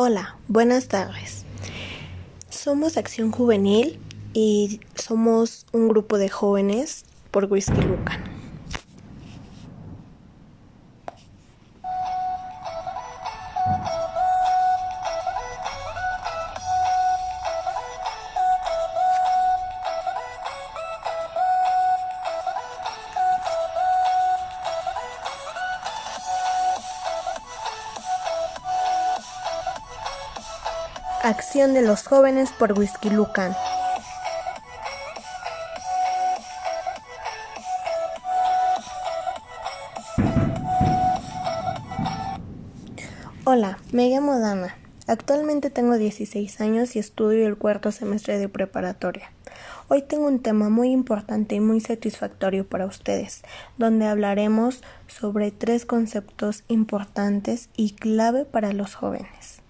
Hola, buenas tardes. Somos Acción Juvenil y somos un grupo de jóvenes por Whisky Lucan. De los jóvenes por Whisky Lucan. Hola, me llamo Dana. Actualmente tengo 16 años y estudio el cuarto semestre de preparatoria. Hoy tengo un tema muy importante y muy satisfactorio para ustedes, donde hablaremos sobre tres conceptos importantes y clave para los jóvenes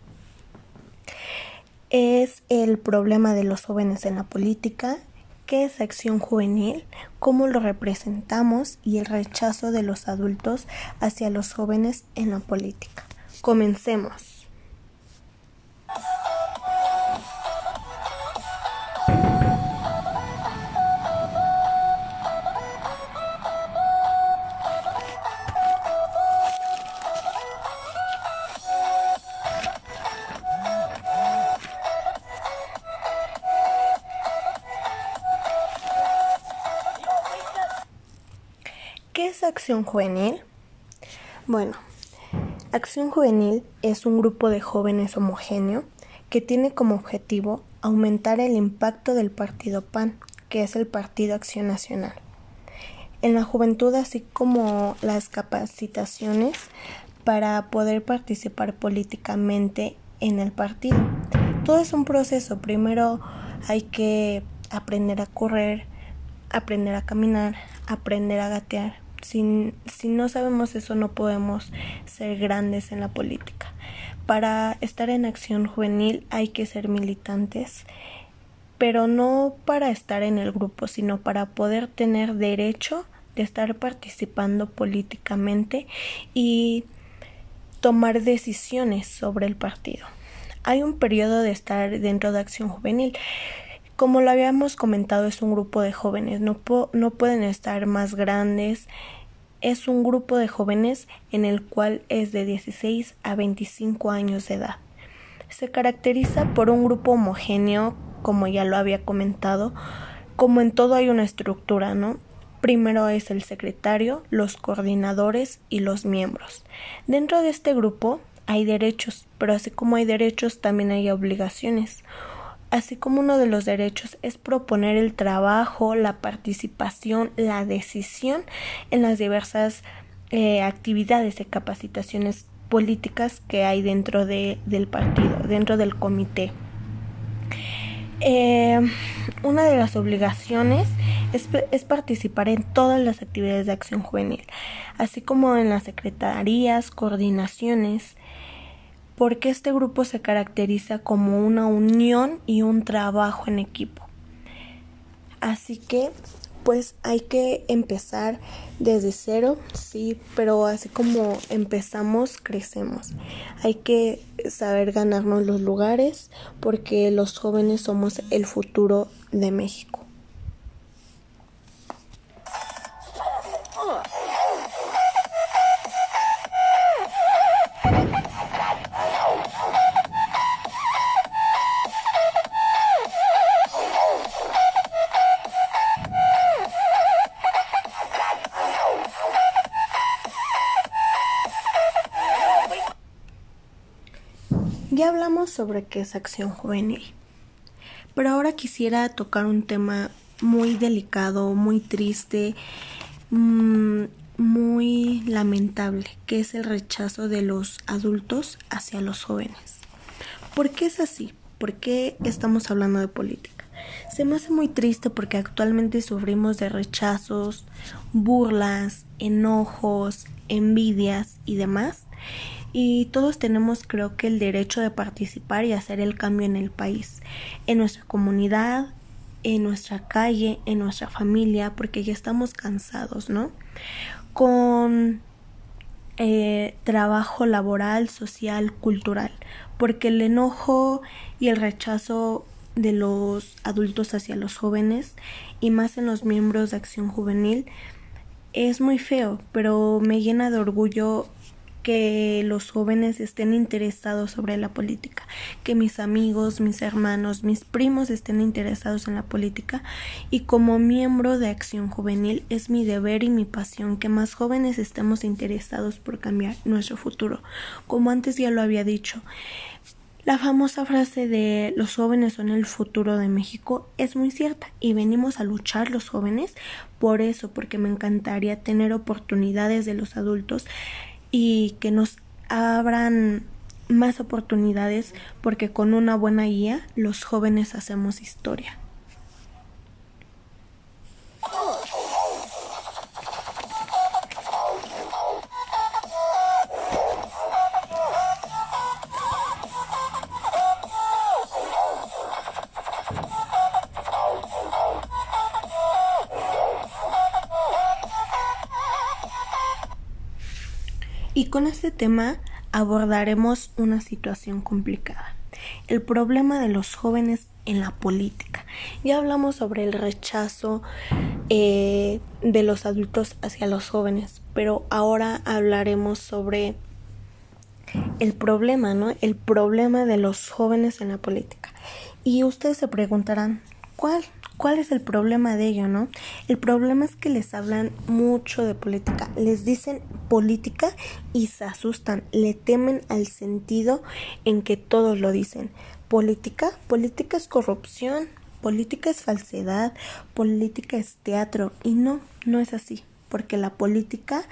es el problema de los jóvenes en la política, qué es acción juvenil, cómo lo representamos y el rechazo de los adultos hacia los jóvenes en la política. Comencemos. Acción Juvenil? Bueno, Acción Juvenil es un grupo de jóvenes homogéneo que tiene como objetivo aumentar el impacto del partido PAN, que es el Partido Acción Nacional, en la juventud, así como las capacitaciones para poder participar políticamente en el partido. Todo es un proceso. Primero hay que aprender a correr, aprender a caminar, aprender a gatear, si, si no sabemos eso no podemos ser grandes en la política. Para estar en acción juvenil hay que ser militantes, pero no para estar en el grupo, sino para poder tener derecho de estar participando políticamente y tomar decisiones sobre el partido. Hay un periodo de estar dentro de acción juvenil como lo habíamos comentado, es un grupo de jóvenes, no, no pueden estar más grandes. Es un grupo de jóvenes en el cual es de 16 a 25 años de edad. Se caracteriza por un grupo homogéneo, como ya lo había comentado, como en todo hay una estructura, ¿no? Primero es el secretario, los coordinadores y los miembros. Dentro de este grupo hay derechos, pero así como hay derechos también hay obligaciones así como uno de los derechos es proponer el trabajo, la participación, la decisión en las diversas eh, actividades y capacitaciones políticas que hay dentro de, del partido, dentro del comité. Eh, una de las obligaciones es, es, participar en todas las actividades de acción juvenil, así como en las secretarías, coordinaciones, porque este grupo se caracteriza como una unión y un trabajo en equipo. Así que pues hay que empezar desde cero, sí, pero así como empezamos, crecemos. Hay que saber ganarnos los lugares porque los jóvenes somos el futuro de México. Sobre qué es acción juvenil, pero ahora quisiera tocar un tema muy delicado, muy triste, mm, muy lamentable, que es el rechazo de los adultos hacia los jóvenes. ¿Por qué es así? ¿Por qué estamos hablando de política? Se me hace muy triste porque actualmente sufrimos de rechazos, burlas, enojos, envidias y demás y todos tenemos creo que el derecho de participar y hacer el cambio en el país, en nuestra comunidad, en nuestra calle, en nuestra familia, porque ya estamos cansados, ¿no? Con eh, trabajo laboral, social, cultural, porque el enojo y el rechazo de los adultos hacia los jóvenes y más en los miembros de Acción Juvenil es muy feo, pero me llena de orgullo que los jóvenes estén interesados sobre la política, que mis amigos, mis hermanos, mis primos estén interesados en la política y como miembro de Acción Juvenil es mi deber y mi pasión que más jóvenes estemos interesados por cambiar nuestro futuro. Como antes ya lo había dicho, la famosa frase de los jóvenes son el futuro de México es muy cierta y venimos a luchar los jóvenes por eso, porque me encantaría tener oportunidades de los adultos y que nos abran más oportunidades porque con una buena guía los jóvenes hacemos historia. Con este tema abordaremos una situación complicada, el problema de los jóvenes en la política. Ya hablamos sobre el rechazo eh, de los adultos hacia los jóvenes, pero ahora hablaremos sobre el problema, ¿no? El problema de los jóvenes en la política. Y ustedes se preguntarán, ¿cuál? ¿Cuál es el problema de ello, no? El problema es que les hablan mucho de política, les dicen política y se asustan, le temen al sentido en que todos lo dicen. Política, política es corrupción, política es falsedad, política es teatro y no, no es así, porque la política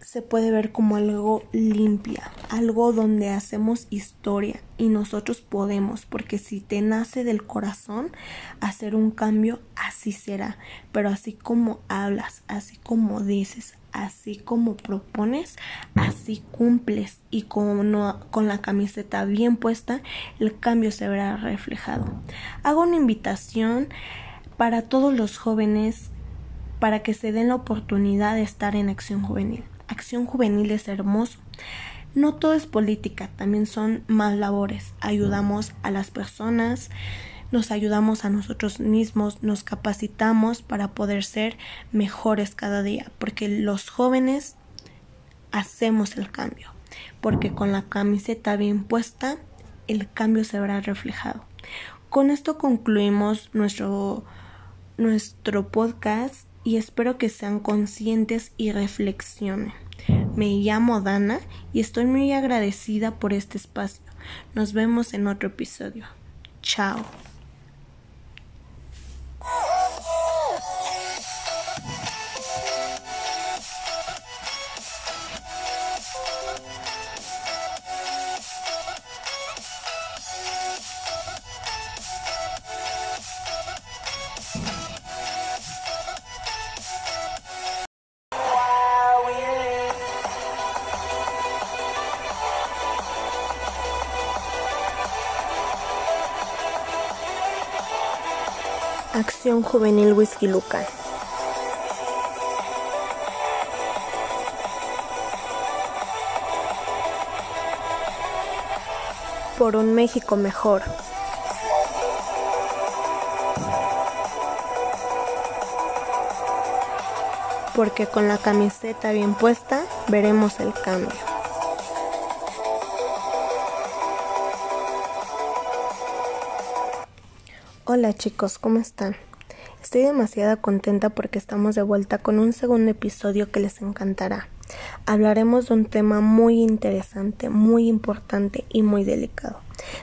se puede ver como algo limpia, algo donde hacemos historia y nosotros podemos, porque si te nace del corazón hacer un cambio, así será, pero así como hablas, así como dices, así como propones, así cumples y con, con la camiseta bien puesta, el cambio se verá reflejado. Hago una invitación para todos los jóvenes para que se den la oportunidad de estar en acción juvenil. Acción Juvenil es hermoso. No todo es política, también son más labores. Ayudamos a las personas, nos ayudamos a nosotros mismos, nos capacitamos para poder ser mejores cada día, porque los jóvenes hacemos el cambio, porque con la camiseta bien puesta, el cambio se verá reflejado. Con esto concluimos nuestro, nuestro podcast y espero que sean conscientes y reflexionen. Me llamo Dana y estoy muy agradecida por este espacio. Nos vemos en otro episodio. Chao. Juvenil Whisky Lucan. Por un México mejor. Porque con la camiseta bien puesta veremos el cambio. Hola chicos, ¿cómo están? Estoy demasiado contenta porque estamos de vuelta con un segundo episodio que les encantará. Hablaremos de un tema muy interesante, muy importante y muy delicado.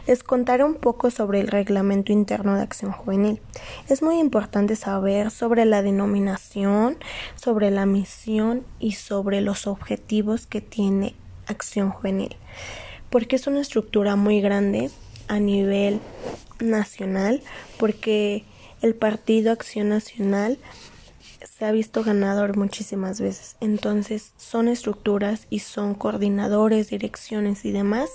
Les contaré un poco sobre el reglamento interno de acción juvenil. Es muy importante saber sobre la denominación, sobre la misión y sobre los objetivos que tiene acción juvenil, porque es una estructura muy grande a nivel nacional porque el Partido Acción Nacional se ha visto ganador muchísimas veces. Entonces son estructuras y son coordinadores, direcciones y demás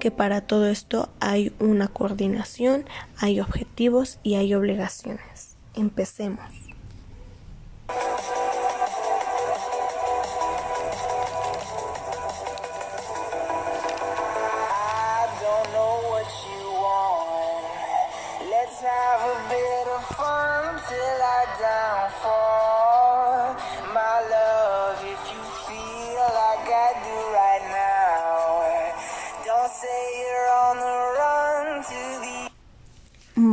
que para todo esto hay una coordinación, hay objetivos y hay obligaciones. Empecemos.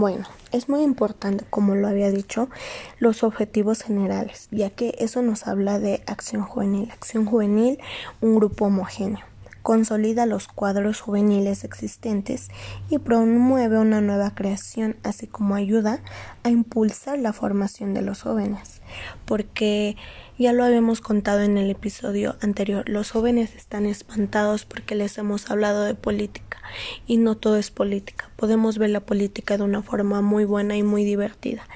Bueno, es muy importante, como lo había dicho, los objetivos generales, ya que eso nos habla de acción juvenil. Acción juvenil, un grupo homogéneo consolida los cuadros juveniles existentes y promueve una nueva creación, así como ayuda a impulsar la formación de los jóvenes. Porque ya lo habíamos contado en el episodio anterior, los jóvenes están espantados porque les hemos hablado de política y no todo es política. Podemos ver la política de una forma muy buena y muy divertida.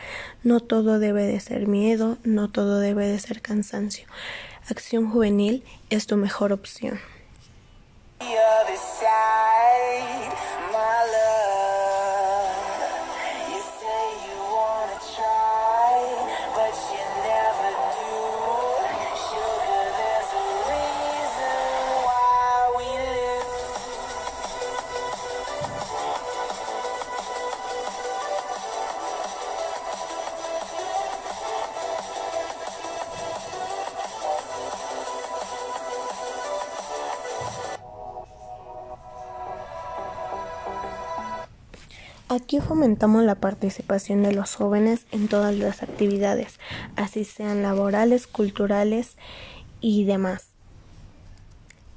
No todo debe de ser miedo, no todo debe de ser cansancio. Acción juvenil es tu mejor opción. The other side, my love. Aquí fomentamos la participación de los jóvenes en todas las actividades, así sean laborales, culturales y demás.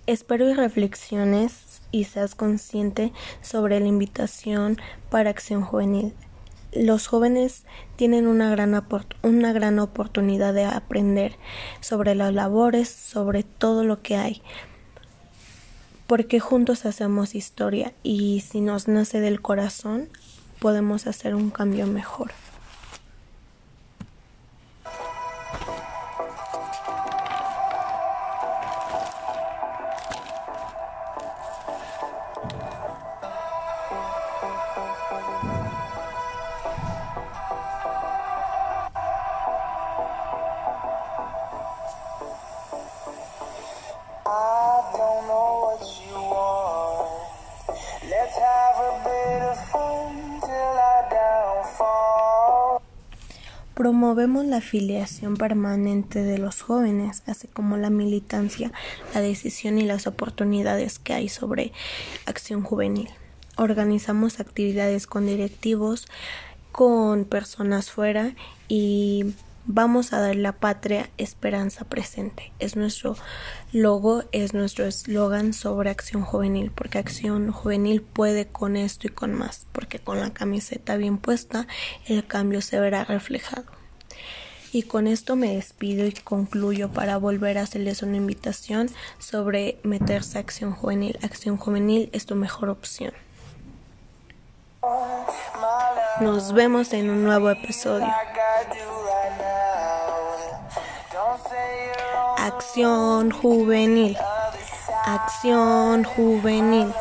Espero y reflexiones y seas consciente sobre la invitación para acción juvenil. Los jóvenes tienen una gran, una gran oportunidad de aprender sobre las labores, sobre todo lo que hay, porque juntos hacemos historia y si nos nace del corazón, podemos hacer un cambio mejor. La afiliación permanente de los jóvenes, así como la militancia, la decisión y las oportunidades que hay sobre acción juvenil. Organizamos actividades con directivos, con personas fuera y Vamos a dar la patria esperanza presente. Es nuestro logo, es nuestro eslogan sobre acción juvenil, porque acción juvenil puede con esto y con más, porque con la camiseta bien puesta el cambio se verá reflejado. Y con esto me despido y concluyo para volver a hacerles una invitación sobre meterse a acción juvenil. Acción juvenil es tu mejor opción. Nos vemos en un nuevo episodio. Acción juvenil. Acción juvenil.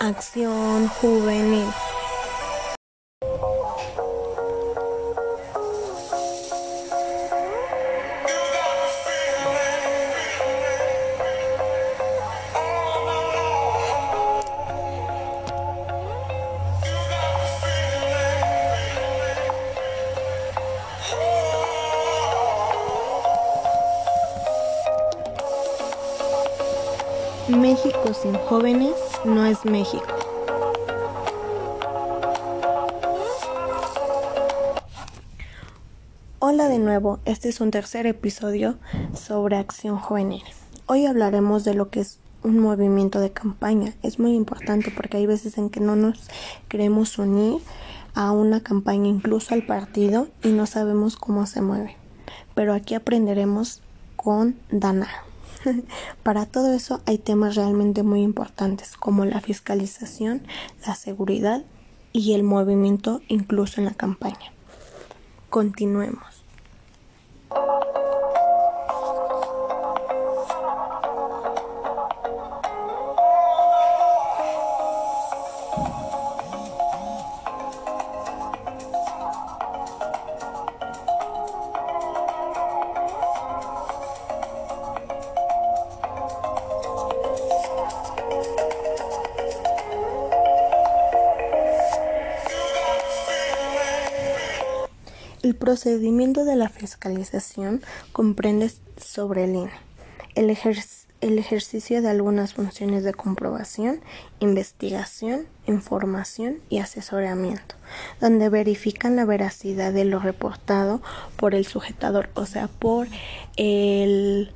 Acción juvenil. México. Hola de nuevo, este es un tercer episodio sobre acción juvenil. Hoy hablaremos de lo que es un movimiento de campaña. Es muy importante porque hay veces en que no nos queremos unir a una campaña, incluso al partido, y no sabemos cómo se mueve. Pero aquí aprenderemos con Dana. Para todo eso hay temas realmente muy importantes como la fiscalización, la seguridad y el movimiento incluso en la campaña. Continuemos. Procedimiento de la fiscalización comprende sobre el INE el, el ejercicio de algunas funciones de comprobación, investigación, información y asesoramiento, donde verifican la veracidad de lo reportado por el sujetador, o sea, por el,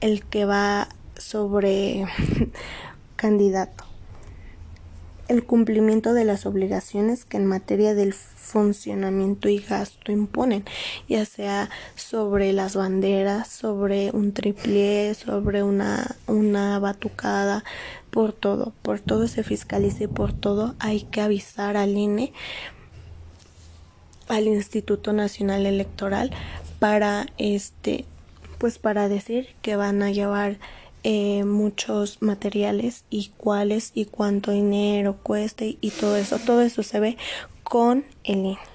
el que va sobre candidato el cumplimiento de las obligaciones que en materia del funcionamiento y gasto imponen, ya sea sobre las banderas, sobre un triple, sobre una, una batucada, por todo, por todo se fiscaliza y por todo hay que avisar al INE, al Instituto Nacional Electoral, para este, pues para decir que van a llevar eh, muchos materiales y cuáles y cuánto dinero cueste y todo eso. Todo eso se ve con el INE.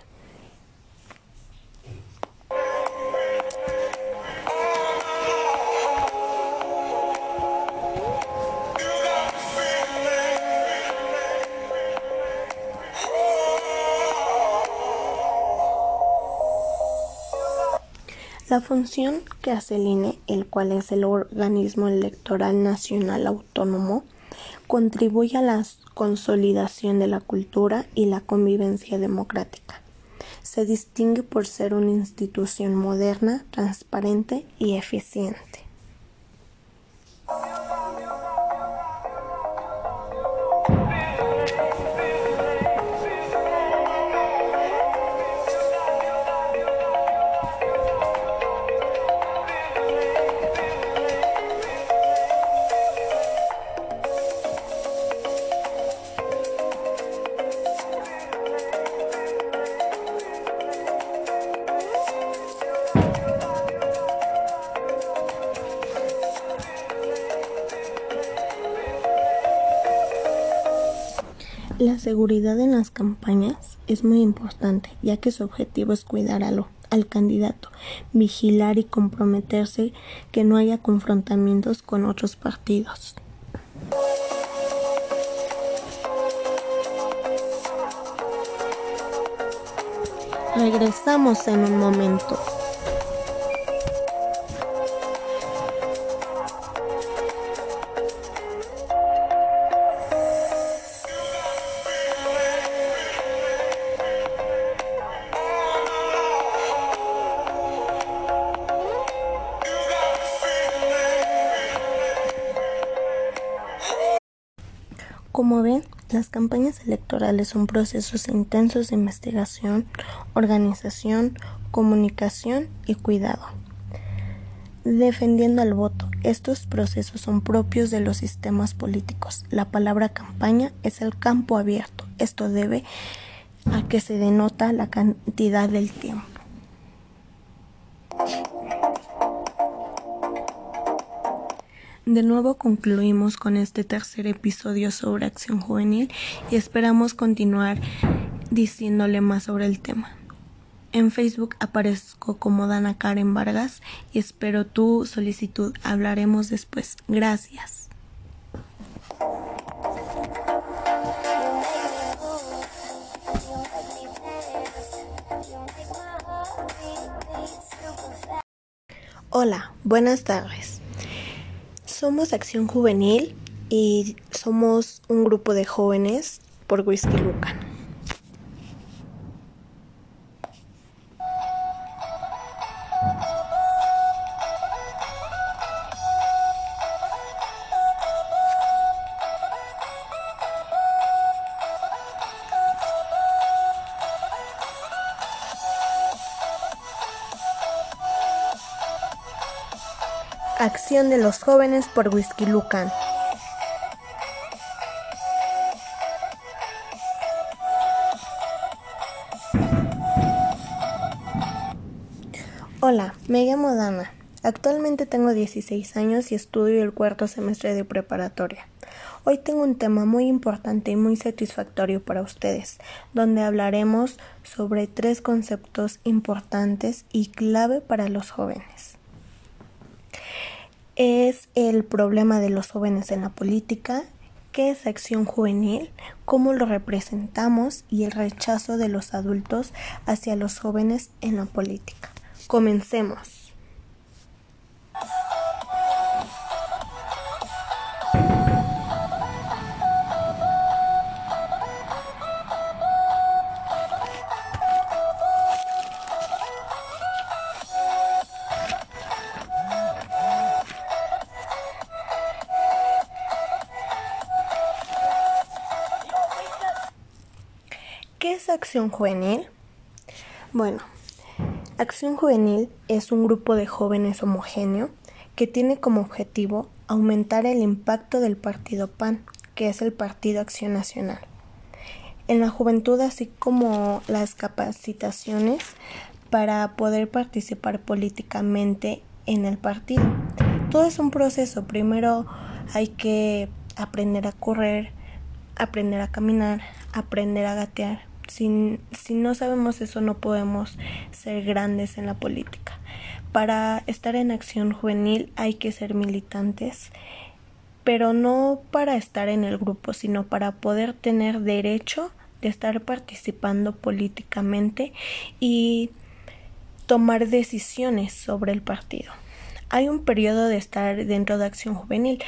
La función que hace el INE, el cual es el organismo electoral nacional autónomo, contribuye a la consolidación de la cultura y la convivencia democrática. Se distingue por ser una institución moderna, transparente y eficiente. Seguridad en las campañas es muy importante, ya que su objetivo es cuidar al candidato, vigilar y comprometerse que no haya confrontamientos con otros partidos. Regresamos en un momento. Campañas electorales son procesos intensos de investigación, organización, comunicación y cuidado. Defendiendo al voto, estos procesos son propios de los sistemas políticos. La palabra campaña es el campo abierto. Esto debe a que se denota la cantidad del tiempo. De nuevo concluimos con este tercer episodio sobre acción juvenil y esperamos continuar diciéndole más sobre el tema. En Facebook aparezco como Dana Karen Vargas y espero tu solicitud. Hablaremos después. Gracias. Hola, buenas tardes. Somos Acción Juvenil y somos un grupo de jóvenes por Whisky Lucan. De los jóvenes por Whisky Lucan. Hola, me llamo Dana. Actualmente tengo 16 años y estudio el cuarto semestre de preparatoria. Hoy tengo un tema muy importante y muy satisfactorio para ustedes, donde hablaremos sobre tres conceptos importantes y clave para los jóvenes es el problema de los jóvenes en la política, qué es acción juvenil, cómo lo representamos y el rechazo de los adultos hacia los jóvenes en la política. Comencemos. Acción Juvenil? Bueno, Acción Juvenil es un grupo de jóvenes homogéneo que tiene como objetivo aumentar el impacto del partido PAN, que es el Partido Acción Nacional, en la juventud, así como las capacitaciones para poder participar políticamente en el partido. Todo es un proceso. Primero hay que aprender a correr, aprender a caminar, aprender a gatear, si, si no sabemos eso no podemos ser grandes en la política. Para estar en acción juvenil hay que ser militantes, pero no para estar en el grupo, sino para poder tener derecho de estar participando políticamente y tomar decisiones sobre el partido. Hay un periodo de estar dentro de acción juvenil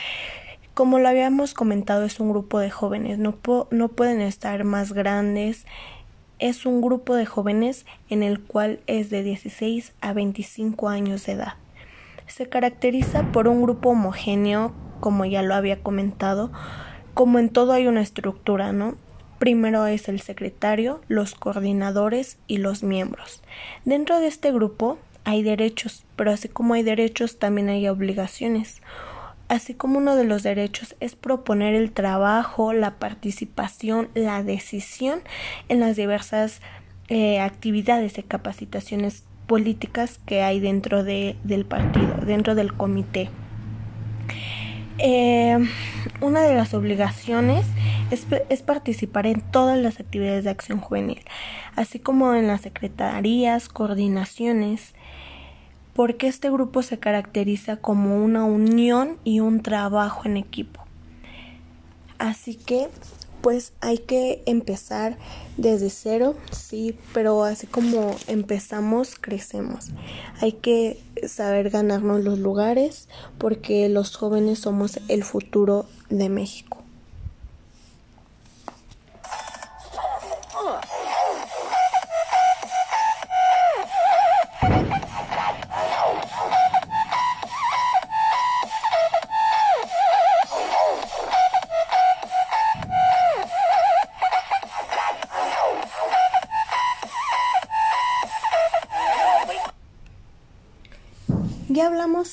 como lo habíamos comentado, es un grupo de jóvenes, no, no pueden estar más grandes. Es un grupo de jóvenes en el cual es de 16 a 25 años de edad. Se caracteriza por un grupo homogéneo, como ya lo había comentado, como en todo hay una estructura, ¿no? Primero es el secretario, los coordinadores y los miembros. Dentro de este grupo hay derechos, pero así como hay derechos también hay obligaciones así como uno de los derechos es proponer el trabajo, la participación, la decisión en las diversas eh, actividades de capacitaciones políticas que hay dentro de, del partido, dentro del comité. Eh, una de las obligaciones es, es, participar en todas las actividades de acción juvenil, así como en las secretarías, coordinaciones, porque este grupo se caracteriza como una unión y un trabajo en equipo. Así que pues hay que empezar desde cero, sí, pero así como empezamos, crecemos. Hay que saber ganarnos los lugares porque los jóvenes somos el futuro de México.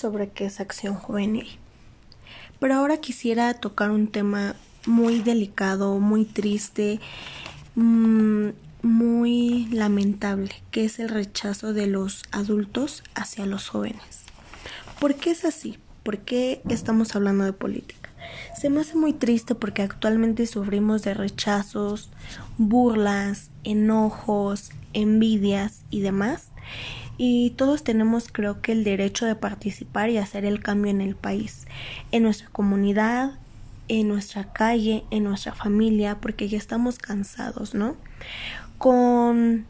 Sobre qué es acción juvenil, pero ahora quisiera tocar un tema muy delicado, muy triste, mm, muy lamentable, que es el rechazo de los adultos hacia los jóvenes. ¿Por qué es así? ¿Por qué estamos hablando de política? Se me hace muy triste porque actualmente sufrimos de rechazos, burlas, enojos, envidias y demás y todos tenemos creo que el derecho de participar y hacer el cambio en el país, en nuestra comunidad, en nuestra calle, en nuestra familia, porque ya estamos cansados, ¿no? Con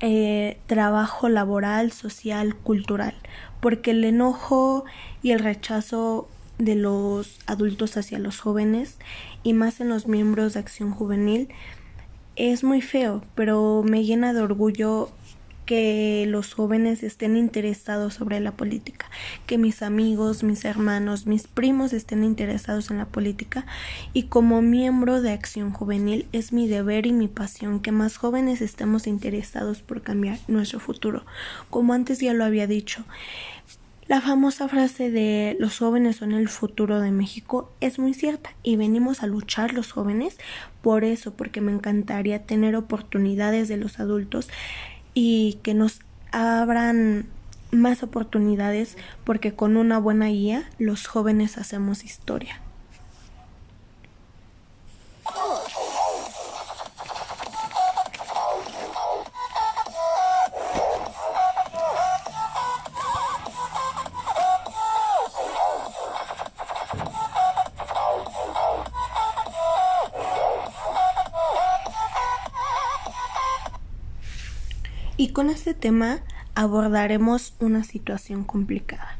eh, trabajo laboral, social, cultural, porque el enojo y el rechazo de los adultos hacia los jóvenes y más en los miembros de acción juvenil es muy feo, pero me llena de orgullo que los jóvenes estén interesados sobre la política, que mis amigos, mis hermanos, mis primos estén interesados en la política y como miembro de Acción Juvenil es mi deber y mi pasión que más jóvenes estemos interesados por cambiar nuestro futuro. Como antes ya lo había dicho, la famosa frase de los jóvenes son el futuro de México es muy cierta y venimos a luchar los jóvenes por eso, porque me encantaría tener oportunidades de los adultos y que nos abran más oportunidades porque con una buena guía los jóvenes hacemos historia. Con este tema abordaremos una situación complicada,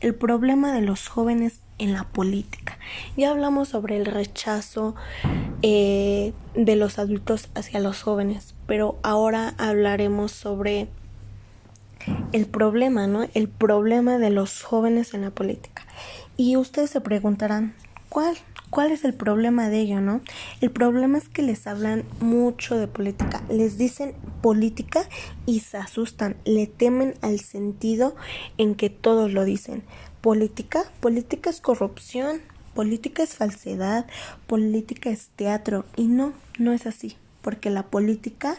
el problema de los jóvenes en la política. Ya hablamos sobre el rechazo eh, de los adultos hacia los jóvenes, pero ahora hablaremos sobre el problema, ¿no? El problema de los jóvenes en la política. Y ustedes se preguntarán, ¿cuál? ¿Cuál es el problema de ello, no? El problema es que les hablan mucho de política, les dicen política y se asustan, le temen al sentido en que todos lo dicen. Política, política es corrupción, política es falsedad, política es teatro y no, no es así, porque la política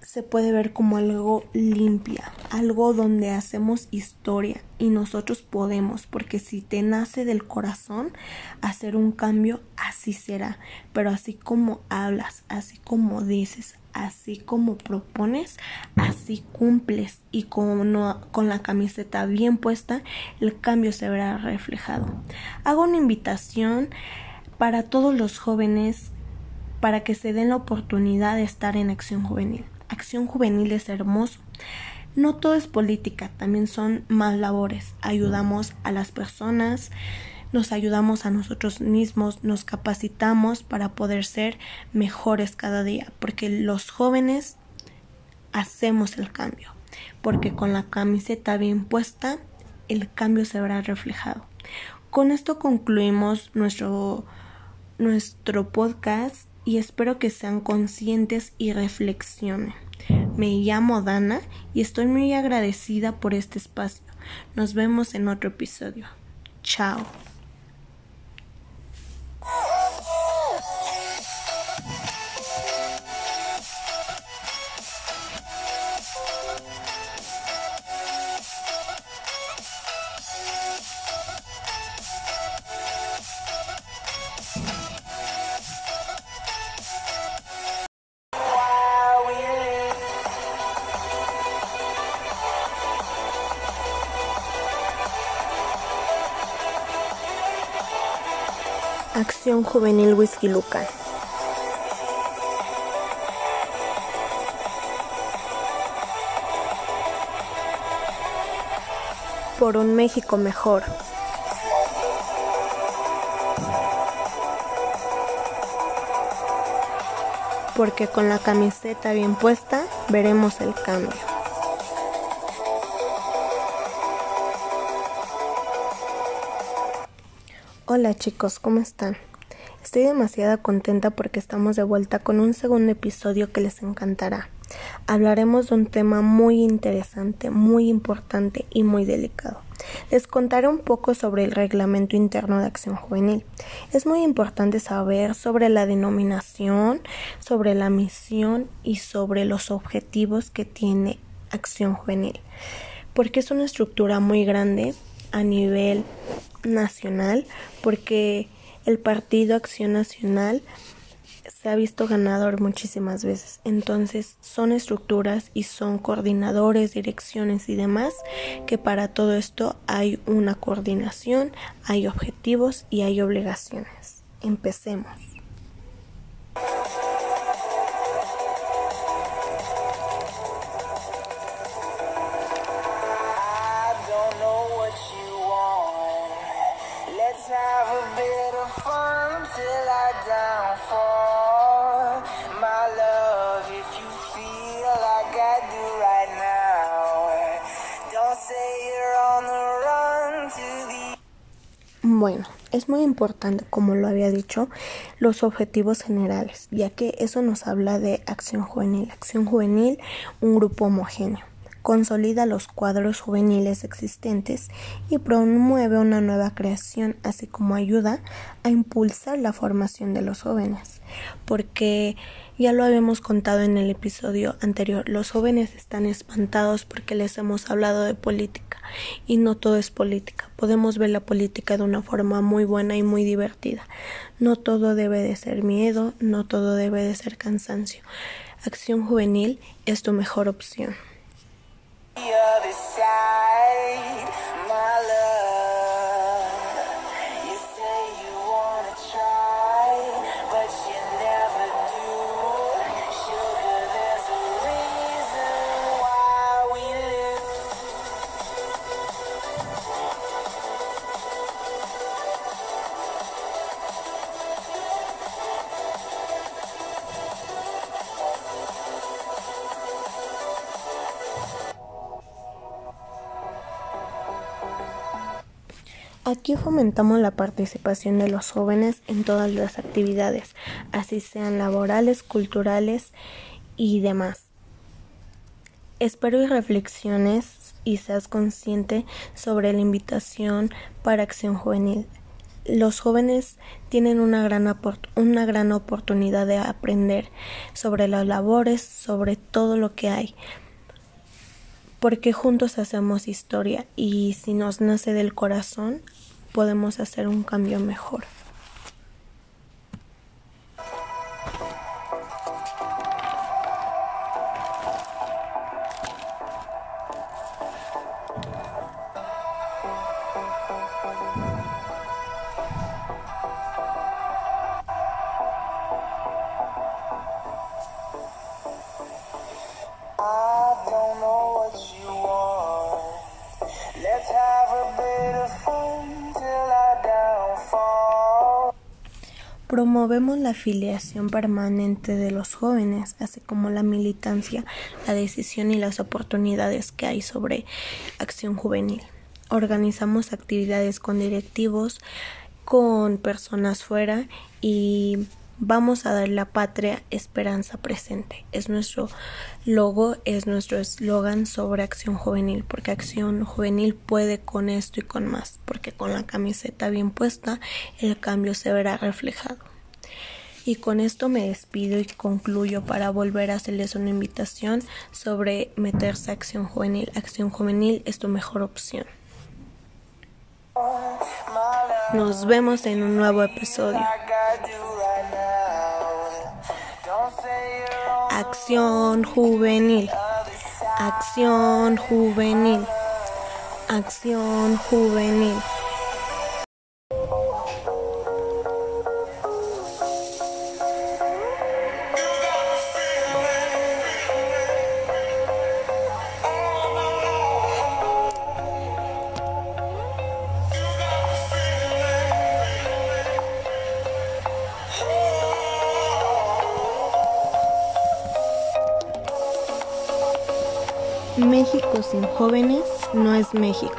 se puede ver como algo limpia, algo donde hacemos historia y nosotros podemos, porque si te nace del corazón hacer un cambio, así será, pero así como hablas, así como dices, así como propones, así cumples y con, con la camiseta bien puesta, el cambio se verá reflejado. Hago una invitación para todos los jóvenes para que se den la oportunidad de estar en acción juvenil. Acción Juvenil es hermoso. No todo es política, también son más labores. Ayudamos a las personas, nos ayudamos a nosotros mismos, nos capacitamos para poder ser mejores cada día, porque los jóvenes hacemos el cambio, porque con la camiseta bien puesta, el cambio se verá reflejado. Con esto concluimos nuestro, nuestro podcast y espero que sean conscientes y reflexionen. Me llamo Dana y estoy muy agradecida por este espacio. Nos vemos en otro episodio. Chao. Juvenil Whisky Lucan. Por un México mejor. Porque con la camiseta bien puesta veremos el cambio. Hola chicos, ¿cómo están? Estoy demasiado contenta porque estamos de vuelta con un segundo episodio que les encantará. Hablaremos de un tema muy interesante, muy importante y muy delicado. Les contaré un poco sobre el reglamento interno de acción juvenil. Es muy importante saber sobre la denominación, sobre la misión y sobre los objetivos que tiene acción juvenil, porque es una estructura muy grande a nivel nacional porque el Partido Acción Nacional se ha visto ganador muchísimas veces. Entonces son estructuras y son coordinadores, direcciones y demás que para todo esto hay una coordinación, hay objetivos y hay obligaciones. Empecemos. Bueno, es muy importante, como lo había dicho, los objetivos generales, ya que eso nos habla de acción juvenil. Acción juvenil, un grupo homogéneo consolida los cuadros juveniles existentes y promueve una nueva creación, así como ayuda a impulsar la formación de los jóvenes. Porque ya lo habíamos contado en el episodio anterior, los jóvenes están espantados porque les hemos hablado de política y no todo es política. Podemos ver la política de una forma muy buena y muy divertida. No todo debe de ser miedo, no todo debe de ser cansancio. Acción juvenil es tu mejor opción. The other side. Aquí fomentamos la participación de los jóvenes en todas las actividades, así sean laborales, culturales y demás. Espero y reflexiones y seas consciente sobre la invitación para Acción Juvenil. Los jóvenes tienen una gran, una gran oportunidad de aprender sobre las labores, sobre todo lo que hay, porque juntos hacemos historia y si nos nace del corazón podemos hacer un cambio mejor. Promovemos la afiliación permanente de los jóvenes, así como la militancia, la decisión y las oportunidades que hay sobre acción juvenil. Organizamos actividades con directivos, con personas fuera y Vamos a dar la patria esperanza presente. Es nuestro logo, es nuestro eslogan sobre Acción Juvenil, porque Acción Juvenil puede con esto y con más, porque con la camiseta bien puesta el cambio se verá reflejado. Y con esto me despido y concluyo para volver a hacerles una invitación sobre meterse a Acción Juvenil. Acción Juvenil es tu mejor opción. Nos vemos en un nuevo episodio. Acción juvenil. Acción juvenil. Acción juvenil. México.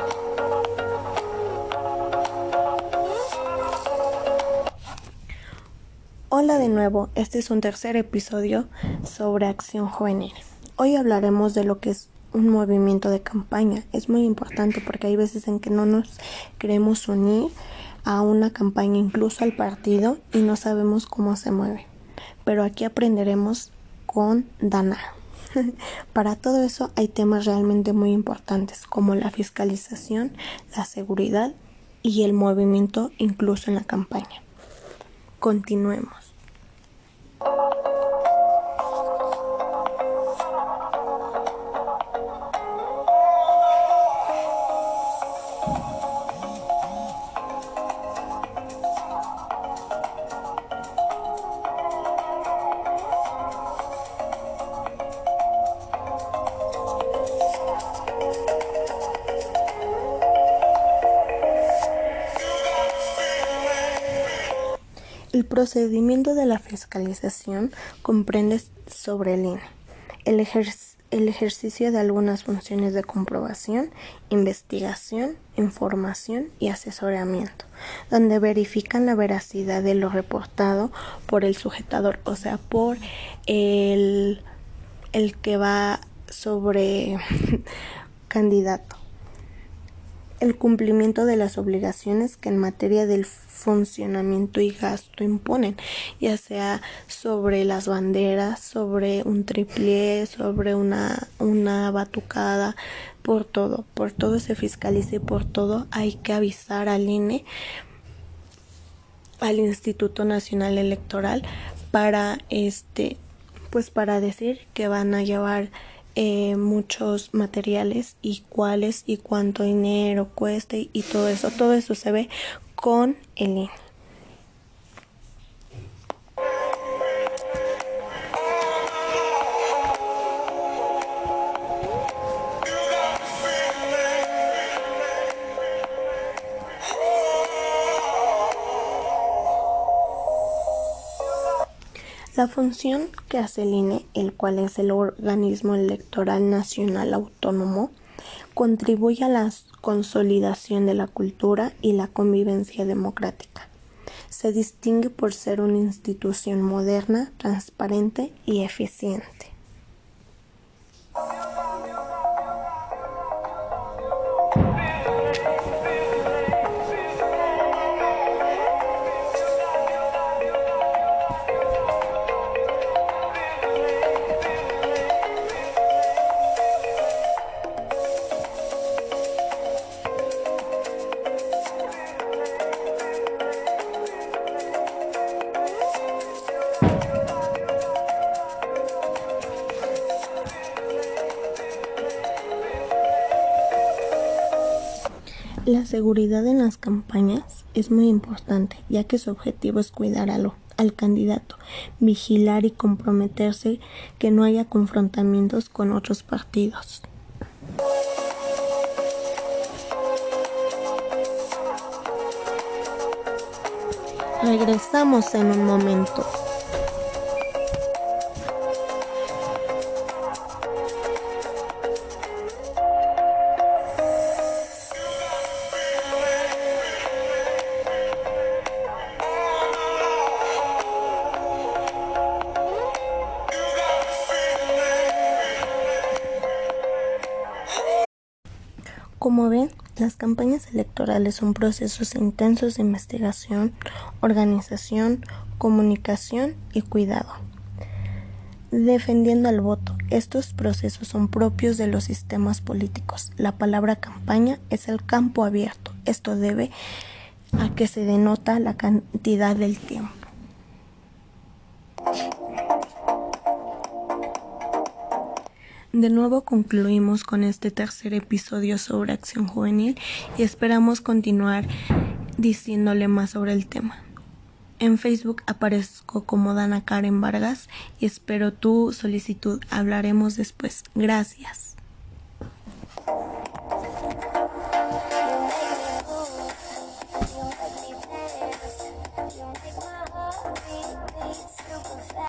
Hola de nuevo, este es un tercer episodio sobre acción juvenil. Hoy hablaremos de lo que es un movimiento de campaña. Es muy importante porque hay veces en que no nos queremos unir a una campaña, incluso al partido, y no sabemos cómo se mueve. Pero aquí aprenderemos con Dana. Para todo eso hay temas realmente muy importantes como la fiscalización, la seguridad y el movimiento incluso en la campaña. Continuemos. Procedimiento de la fiscalización comprende sobre el INE el, ejercicio de algunas funciones de comprobación, investigación, información y asesoramiento, donde verifican la veracidad de lo reportado por el sujetador, o sea, por el, el que va sobre candidato el cumplimiento de las obligaciones que en materia del funcionamiento y gasto imponen, ya sea sobre las banderas, sobre un triple, sobre una, una batucada, por todo, por todo se fiscaliza y por todo hay que avisar al INE, al Instituto Nacional Electoral, para este, pues para decir que van a llevar eh, muchos materiales y cuáles y cuánto dinero cueste y todo eso. Todo eso se ve con el INE. La función que hace el INE, el cual es el organismo electoral nacional autónomo, contribuye a la consolidación de la cultura y la convivencia democrática. Se distingue por ser una institución moderna, transparente y eficiente. Seguridad en las campañas es muy importante, ya que su objetivo es cuidar al candidato, vigilar y comprometerse que no haya confrontamientos con otros partidos. Regresamos en un momento. Como ven, las campañas electorales son procesos intensos de investigación, organización, comunicación y cuidado. Defendiendo al voto, estos procesos son propios de los sistemas políticos. La palabra campaña es el campo abierto. Esto debe a que se denota la cantidad del tiempo. De nuevo concluimos con este tercer episodio sobre acción juvenil y esperamos continuar diciéndole más sobre el tema. En Facebook aparezco como Dana Karen Vargas y espero tu solicitud. Hablaremos después. Gracias.